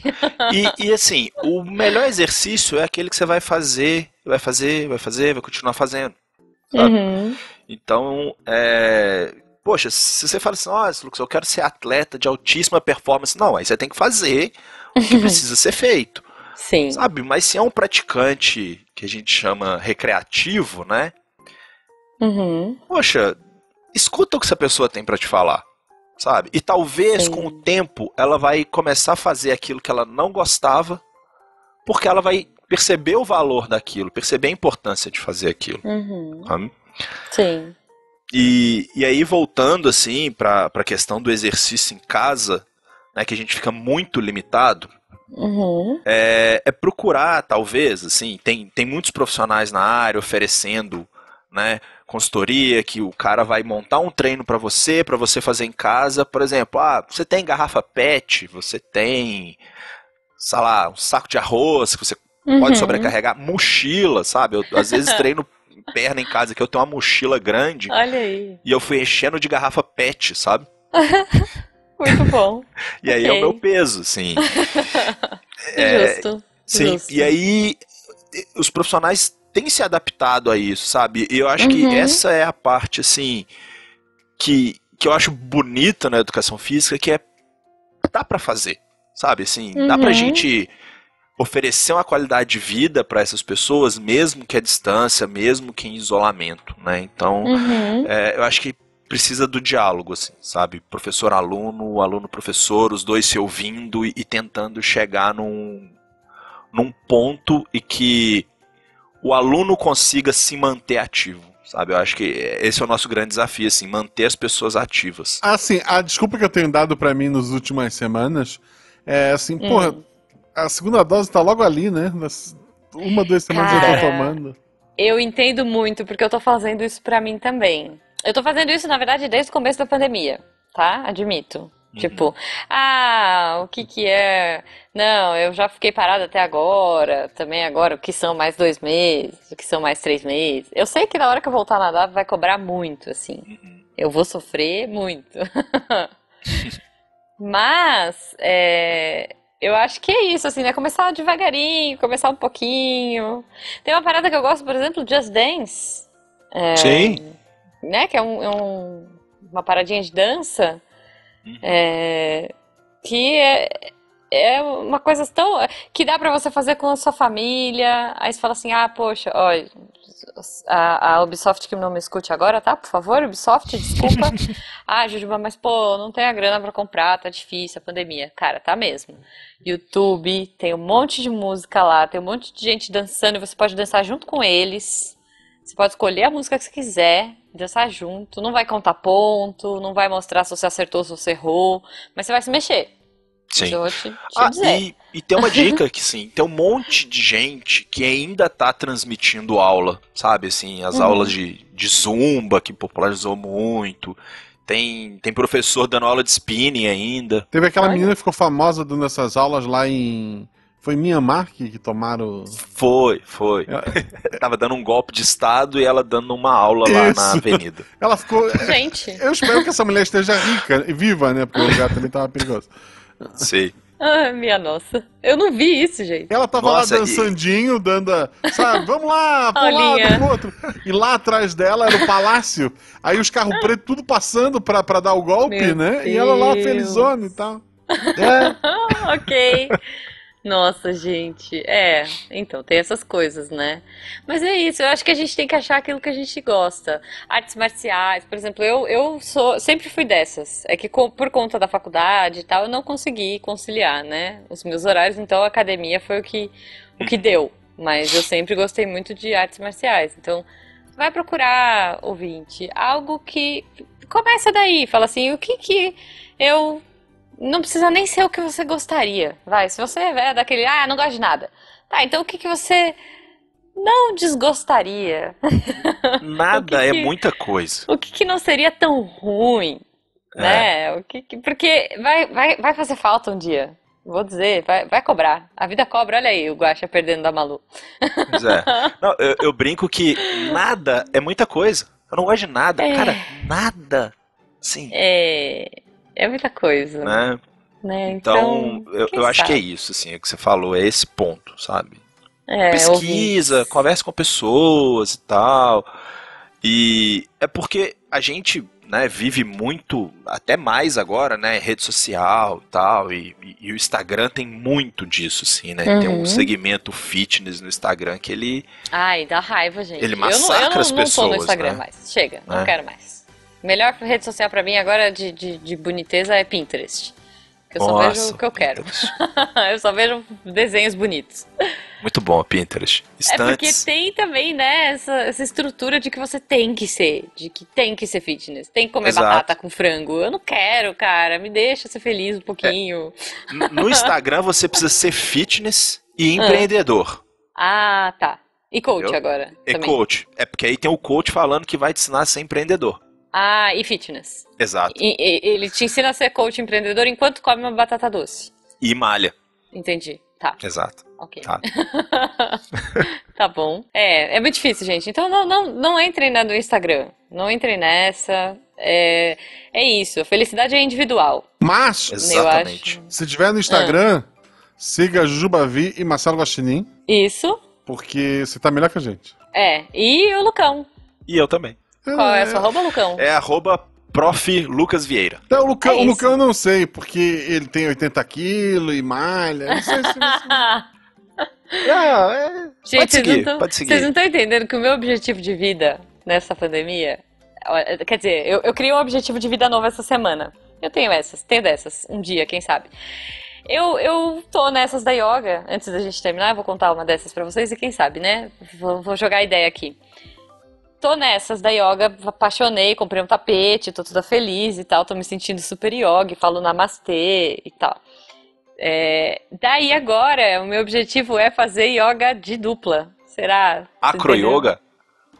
S3: E, e, assim, o melhor exercício é aquele que você vai fazer, vai fazer, vai fazer, vai continuar fazendo.
S1: Uhum.
S3: Então, é. Poxa, se você fala assim, nossa, Lucas, eu quero ser atleta de altíssima performance. Não, aí você tem que fazer o que precisa ser feito.
S1: Sim.
S3: Sabe? Mas se é um praticante que a gente chama recreativo, né?
S1: Uhum.
S3: Poxa, escuta o que essa pessoa tem pra te falar, sabe? E talvez
S1: Sim.
S3: com o tempo ela vai começar a fazer aquilo que ela não gostava, porque ela vai perceber o valor daquilo, perceber a importância de fazer aquilo.
S1: Uhum.
S3: sabe?
S1: Sim.
S3: E, e aí voltando assim para a questão do exercício em casa, né, que a gente fica muito limitado,
S1: Uhum.
S3: é, é procurar, talvez, assim, tem, tem muitos profissionais na área oferecendo, né, consultoria, que o cara vai montar um treino para você, para você fazer em casa, por exemplo, ah, você tem garrafa PET, você tem, sei lá, um saco de arroz que você
S1: Uhum.
S3: pode sobrecarregar, mochila, sabe? Eu às vezes treino perna em casa que eu tenho uma mochila grande
S1: Olha aí.
S3: e eu fui enchendo de garrafa PET, sabe?
S1: Muito bom.
S3: E aí é o meu peso, assim. É,
S1: Justo.
S3: Sim,
S1: Justo.
S3: e aí os profissionais têm se adaptado a isso, sabe? E eu acho que
S1: Uhum.
S3: essa é a parte, assim, que, que eu acho bonita na educação física, que é dá pra fazer, sabe? Assim, dá pra
S1: Uhum.
S3: gente oferecer uma qualidade de vida pra essas pessoas, mesmo que à distância, mesmo que em isolamento, né? Então,
S1: Uhum.
S3: é, eu acho que precisa do diálogo, assim, sabe? Professor-aluno, aluno-professor, os dois se ouvindo e, e tentando chegar num, num ponto e que o aluno consiga se manter ativo, sabe? Eu acho que esse é o nosso grande desafio, assim, manter as pessoas ativas.
S2: Assim, a desculpa que eu tenho dado pra mim nas últimas semanas é assim,
S1: Hum.
S2: porra, a segunda dose tá logo ali, né? Nas- Uma, duas semanas eu
S1: Cara.
S2: tô tomando.
S1: Eu entendo muito, porque eu tô fazendo isso pra mim também. Eu tô fazendo isso, na verdade, desde o começo da pandemia, tá? Admito. Tipo, ah, o que que é? Não, eu já fiquei parada até agora, também agora, o que são mais dois meses, o que são mais três meses. Eu sei que na hora que eu voltar a nadar vai cobrar muito, assim.
S3: Uhum.
S1: Eu vou sofrer muito. Mas, é, eu acho que é isso, assim, né? Começar devagarinho, começar um pouquinho. Tem uma parada que eu gosto, por exemplo, Just Dance. É,
S3: Sim.
S1: né? Que é, um- é um- uma paradinha de dança.
S3: Uhum.
S1: é, que é, é uma coisa tão. que dá pra você fazer com a sua família. Aí você fala assim: ah, poxa, ó, a, a Ubisoft que não me escute agora, tá? Por favor, Ubisoft, desculpa. ah, Jujuba, mas pô, não tem a grana pra comprar, tá difícil a pandemia. Cara, tá mesmo. YouTube, tem um monte de música lá, tem um monte de gente dançando e você pode dançar junto com eles. Você pode escolher a música que você quiser, dançar junto, não vai contar ponto, não vai mostrar se você acertou, se você errou, mas você vai se mexer.
S3: Sim.
S1: Isso te, te
S3: Ah,
S1: dizer.
S3: e, e tem uma dica que sim, tem um monte de gente que ainda tá transmitindo aula, sabe? Assim, as
S1: Uhum.
S3: aulas de, de zumba que popularizou muito. Tem, tem professor dando aula de spinning ainda.
S2: Teve aquela
S1: Olha.
S2: menina que ficou famosa dando essas aulas lá em. Foi em Mianmar que, que tomaram.
S3: Foi, foi. Tava dando um golpe de estado e ela dando uma aula lá na
S2: Isso.
S3: avenida.
S2: Ela ficou.
S1: Gente,
S2: Eu espero que essa mulher esteja rica e viva, né? Porque o lugar também tava perigoso.
S3: Sei.
S1: ah, minha nossa. Eu não vi isso, gente.
S2: Ela tava
S3: Nossa,
S2: lá
S3: e-
S2: dançandinho, dando. a- Sabe, vamos lá, pra um lado, pro outro. E lá atrás dela era o palácio. Aí os carros pretos tudo passando pra, pra dar o golpe,
S1: Meu
S2: né? E ela lá
S1: Deus.
S2: felizona e tal. É.
S1: Ah, ok. Nossa, gente. É, então, tem essas coisas, né? Mas é isso, eu acho que a gente tem que achar aquilo que a gente gosta. Artes marciais, por exemplo, eu, eu sou, sempre fui dessas. É que por conta da faculdade e tal, eu não consegui conciliar, né? Os meus horários, então a academia foi o que, o que deu. Mas eu sempre gostei muito de artes marciais. Então, vai procurar, ouvinte, algo que começa daí. Fala assim, o que que eu não precisa nem ser o que você gostaria. Vai, se você é daquele, ah, não gosto de nada. Tá, então o que que você não desgostaria?
S3: Nada
S1: que
S3: é
S1: que-
S3: muita coisa.
S1: O que que não seria tão ruim,
S3: É.
S1: né? O que que- porque vai, vai, vai fazer falta um dia. Vou dizer, vai, vai cobrar. A vida cobra, olha aí o Guaxa perdendo da Malu.
S3: Pois é. Não, eu, eu brinco que nada é muita coisa. Eu não gosto de nada.
S1: É.
S3: Cara, nada. Sim.
S1: É, é muita coisa,
S3: Né?
S1: né?
S3: Então, eu,
S1: quem
S3: eu acho que é isso, assim, o que você falou, é esse ponto, sabe?
S1: É,
S3: Pesquisa, conversa com pessoas e tal. E é porque a gente, né, vive muito, até mais agora, né, rede social e tal, e, e- e o Instagram tem muito disso, assim, né? Tem um
S1: Uhum.
S3: segmento fitness no Instagram que ele
S1: Ai, dá raiva, gente.
S3: Ele
S1: eu não, eu
S3: massacra
S1: não,
S3: as
S1: não tô no
S3: pessoas,
S1: Instagram
S3: né?
S1: mais. Chega, não
S3: É.
S1: quero mais. Melhor rede social pra mim agora de, de, de boniteza é Pinterest. Que eu só vejo
S3: Nossa,
S1: o que eu quero. Eu só vejo desenhos bonitos.
S3: Muito bom, Pinterest.
S1: É porque
S3: Estantes.
S1: tem também, né, essa, essa estrutura de que você tem que ser, de que tem que ser fitness, tem que comer
S3: Exato.
S1: batata com frango. Eu não quero, cara, me deixa ser feliz um pouquinho.
S3: N- No Instagram você precisa ser fitness e empreendedor.
S1: Ah, tá. E coach
S3: Eu-
S1: agora
S3: É
S1: também.
S3: coach. É porque aí tem o coach falando que vai te ensinar a ser empreendedor.
S1: Ah, e fitness.
S3: Exato.
S1: E- e- ele te ensina a ser coach empreendedor enquanto come uma batata doce.
S3: E malha.
S1: Entendi. Tá,
S3: Exato.
S1: ok.
S3: Tá.
S1: Tá bom. É, é muito difícil, gente. Então não, não, não entrem na do Instagram. Não entrem nessa. É, é isso. A felicidade é individual.
S2: Mas,
S3: Exatamente.
S2: Se tiver no Instagram, siga Jujubavi e Marcelo Guaxinim,
S1: Isso.
S2: porque você tá melhor que a gente.
S1: É. E o Lucão.
S3: E eu também.
S1: Qual é a sua arroba, Lucão?
S3: É arroba prof. Lucas Vieira.
S2: Então, o Lucão,
S1: É
S2: o. Lucão eu não sei, porque ele tem 80 quilos e malha. Não sei se.
S3: É,
S1: Gente,
S3: pode seguir,
S1: não tão-
S3: pode seguir.
S1: Vocês não estão entendendo que o meu objetivo de vida nessa pandemia. Quer dizer, eu, eu criei um objetivo de vida novo essa semana. Eu tenho essas, tenho dessas, um dia, quem sabe. Eu, eu tô nessas da yoga, antes da gente terminar, eu vou contar uma dessas pra vocês e quem sabe, né? Vou, vou jogar a ideia aqui. Tô nessas da yoga, apaixonei, comprei um tapete, tô toda feliz e tal, tô me sentindo super yoga, falo namastê e tal. É, daí agora, o meu objetivo é fazer yoga de dupla. Será? Você
S3: Acro
S1: entendeu?
S3: Yoga?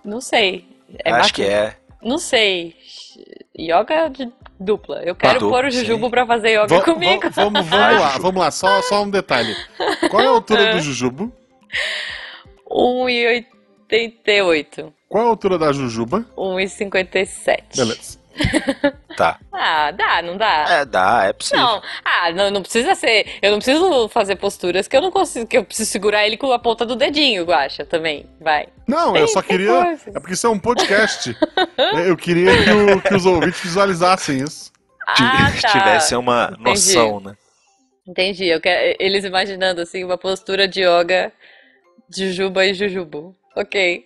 S1: Não sei. É
S3: Acho
S1: macro-
S3: que é.
S1: Não sei. Yoga de dupla. Eu quero
S3: dupla,
S1: pôr o
S3: sim.
S1: Jujubo pra fazer yoga
S2: Va-
S1: comigo.
S2: va- vamos, vamos lá, vamos lá, só, só um detalhe. Qual é a altura do Jujubo?
S1: 1,88.
S2: Qual a altura da Jujuba?
S1: 1,57.
S2: Beleza.
S3: Tá.
S1: Ah, dá, não dá?
S3: É, dá, é possível.
S1: Não, ah, não, não precisa ser. Eu não preciso fazer posturas que eu não consigo, que eu preciso segurar ele com a ponta do dedinho, Guaxa, também. Vai.
S2: Não,
S1: Tem-
S2: eu só queria.
S1: coisas.
S2: É porque isso é um podcast. eu queria que, o- que os ouvintes visualizassem isso.
S1: Ah, tá.
S3: Tivesse uma
S1: Entendi.
S3: noção, né?
S1: Entendi. Eu quero, eles imaginando assim uma postura de yoga de Jujuba e Jujubo. Ok.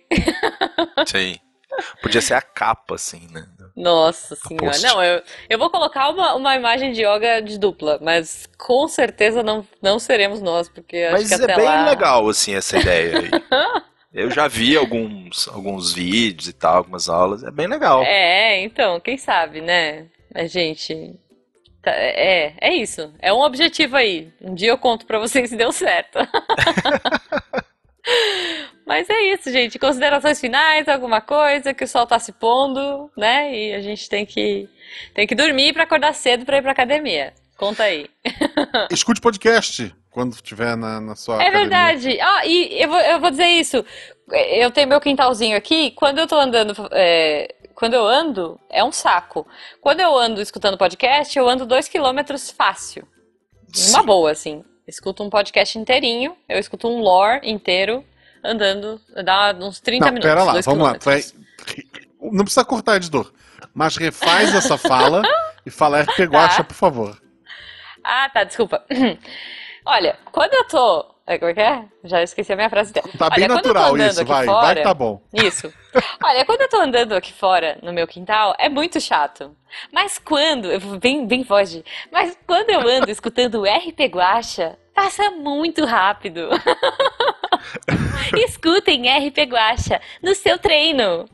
S3: Sim. Podia ser a capa, assim, né?
S1: Nossa senhora.
S3: Post.
S1: Não, eu, eu vou colocar uma, uma imagem de yoga de dupla, mas com certeza não, não seremos nós, porque acho
S3: Mas
S1: que
S3: é bem
S1: lá...
S3: legal, assim, essa ideia aí. Eu já vi alguns, alguns vídeos e tal, algumas aulas. É bem legal.
S1: É, então, quem sabe, né? A gente. tá- É, é isso. É um objetivo aí. Um dia eu conto pra vocês se deu certo. Mas é isso, gente. Considerações finais, alguma coisa, que o sol tá se pondo, né? E a gente tem que, tem que dormir pra acordar cedo pra ir pra academia. Conta aí.
S2: Escute podcast quando estiver na, na sua
S1: É
S2: academia.
S1: verdade. Ah, e eu vou, eu vou dizer isso. Eu tenho meu quintalzinho aqui. Quando eu tô andando, é, quando eu ando, é um saco. Quando eu ando escutando podcast, eu ando dois quilômetros fácil. Uma
S3: Sim.
S1: boa, assim. Escuto um podcast inteirinho, eu escuto um lore inteiro, andando, dá uns 30
S2: Não,
S1: minutos.
S2: pera lá, vamos lá. Vai-
S1: quilômetros.
S2: Não precisa cortar, editor. Mas refaz essa fala e fala RP Guacha, por favor.
S1: Ah, tá, desculpa. Olha, quando eu tô. é, Como é que é? Já esqueci a minha frase inteira.
S2: Tá bem
S1: Olha, tô
S2: natural isso, vai.
S1: fora-
S2: Vai que tá bom.
S1: Isso. Olha, quando eu tô andando aqui fora, no meu quintal, é muito chato. Mas quando, bem, bem voz de, mas quando eu ando escutando o RP Guacha, passa muito rápido. Escutem RP Guacha no seu treino.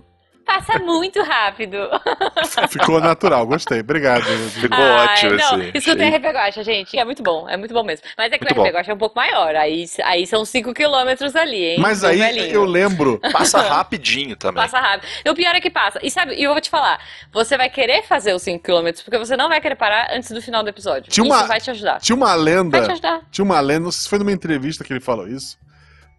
S1: Passa muito rápido.
S2: Ficou natural, gostei. Obrigado.
S3: Ficou
S1: Ai,
S3: ótimo,
S1: não,
S3: assim.
S1: escutem. RP Guacha, gente. É muito bom, é muito bom mesmo. Mas é que
S3: Muito
S1: o. RP Guacha é um pouco maior. Aí, aí são 5 quilômetros ali, hein?
S2: Mas aí
S1: velhinho.
S2: eu lembro.
S3: Passa rapidinho também.
S1: Passa rápido. E o pior é que passa. E sabe, e eu vou te falar, você vai querer fazer os 5 km porque você não vai querer parar antes do final do episódio.
S2: Tinha uma-
S1: Isso vai te ajudar.
S2: Tinha uma lenda.
S1: Vai te ajudar.
S2: Tinha uma lenda, não sei se foi numa entrevista que ele falou isso.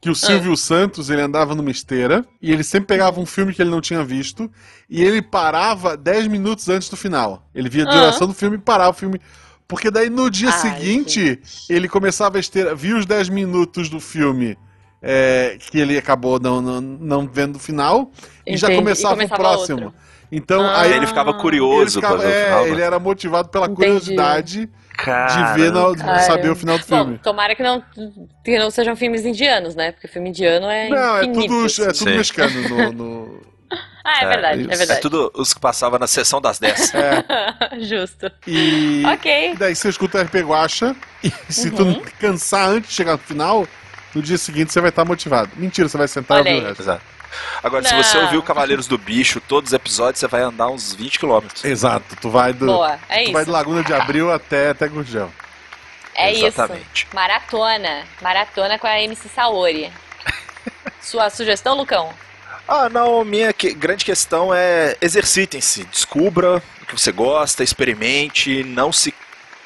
S2: Que
S1: Ah.
S2: o Silvio Santos, ele andava numa esteira e ele sempre pegava um filme que ele não tinha visto e ele parava 10 minutos antes do final. Ele via a
S1: Ah.
S2: duração do filme e parava o filme. Porque daí no dia
S1: Ai,
S2: seguinte, ele começava a esteira, via os 10 minutos do filme é, que ele acabou não, não, não vendo o final e já
S1: Entendi.
S2: começava,
S1: E começava
S2: o próximo.
S1: outro.
S2: Então
S1: Ah.
S2: aí
S3: ele ficava
S2: ele,
S3: curioso
S2: ficava-
S3: ver o
S2: é,
S3: final.
S2: ele
S3: né?
S2: era motivado pela
S1: Entendi.
S2: curiosidade de ver, na- de
S1: Caramba.
S2: saber o final do filme.
S1: Bom, tomara que não, que não sejam filmes indianos, né? Porque filme indiano é
S2: Não, é
S1: infinito,
S2: tudo,
S1: assim.
S2: é tudo
S3: Sim.
S2: mexicano no. no-
S1: Ah, é verdade, é,
S2: isso.
S3: É
S1: verdade.
S3: tudo os que passavam na sessão das 10.
S2: É,
S1: Justo.
S2: e
S1: Ok.
S2: daí você escuta o RP Guacha, e se tu
S1: Uhum.
S2: cansar antes de chegar no final, no dia seguinte você vai estar motivado. Mentira, você vai sentar e ouvir o resto.
S3: Exato. Agora, se
S1: Não.
S3: você ouviu Cavaleiros do Bicho, todos os episódios, você vai andar uns 20 quilômetros.
S2: Exato, tu vai do.
S1: Boa, é
S2: tu
S1: isso.
S2: vai de Laguna de Abril até, até Gurgel.
S1: É
S3: Exatamente.
S1: isso. Maratona. Maratona com a MC Saori. Sua sugestão, Lucão?
S3: Ah, não, minha que- grande questão é exercitem-se, descubra o que você gosta, experimente, não se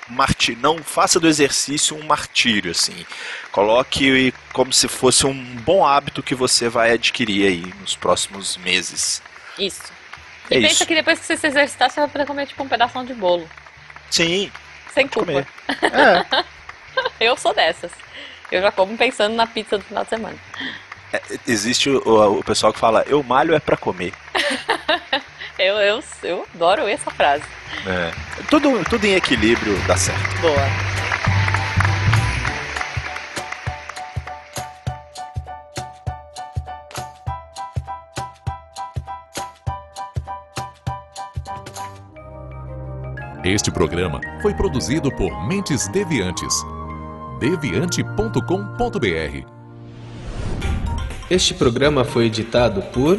S3: marti não faça do exercício um martírio assim. Coloque como se fosse um bom hábito que você vai adquirir aí nos próximos meses.
S1: Isso.
S3: É
S1: E pensa
S3: isso.
S1: que depois que você se exercitar, você vai poder comer tipo um pedaço de bolo.
S3: Sim,
S1: Sem culpa.
S3: comer. É.
S1: Eu sou dessas. Eu já como pensando na pizza do final de semana.
S3: É, existe o, o pessoal que fala, eu malho é pra comer.
S1: Eu, eu, eu adoro essa frase.
S3: É. Tudo, tudo em equilíbrio dá certo.
S1: Boa.
S4: Este programa foi produzido por Mentes Deviantes. deviante.com.br
S5: Este programa foi editado por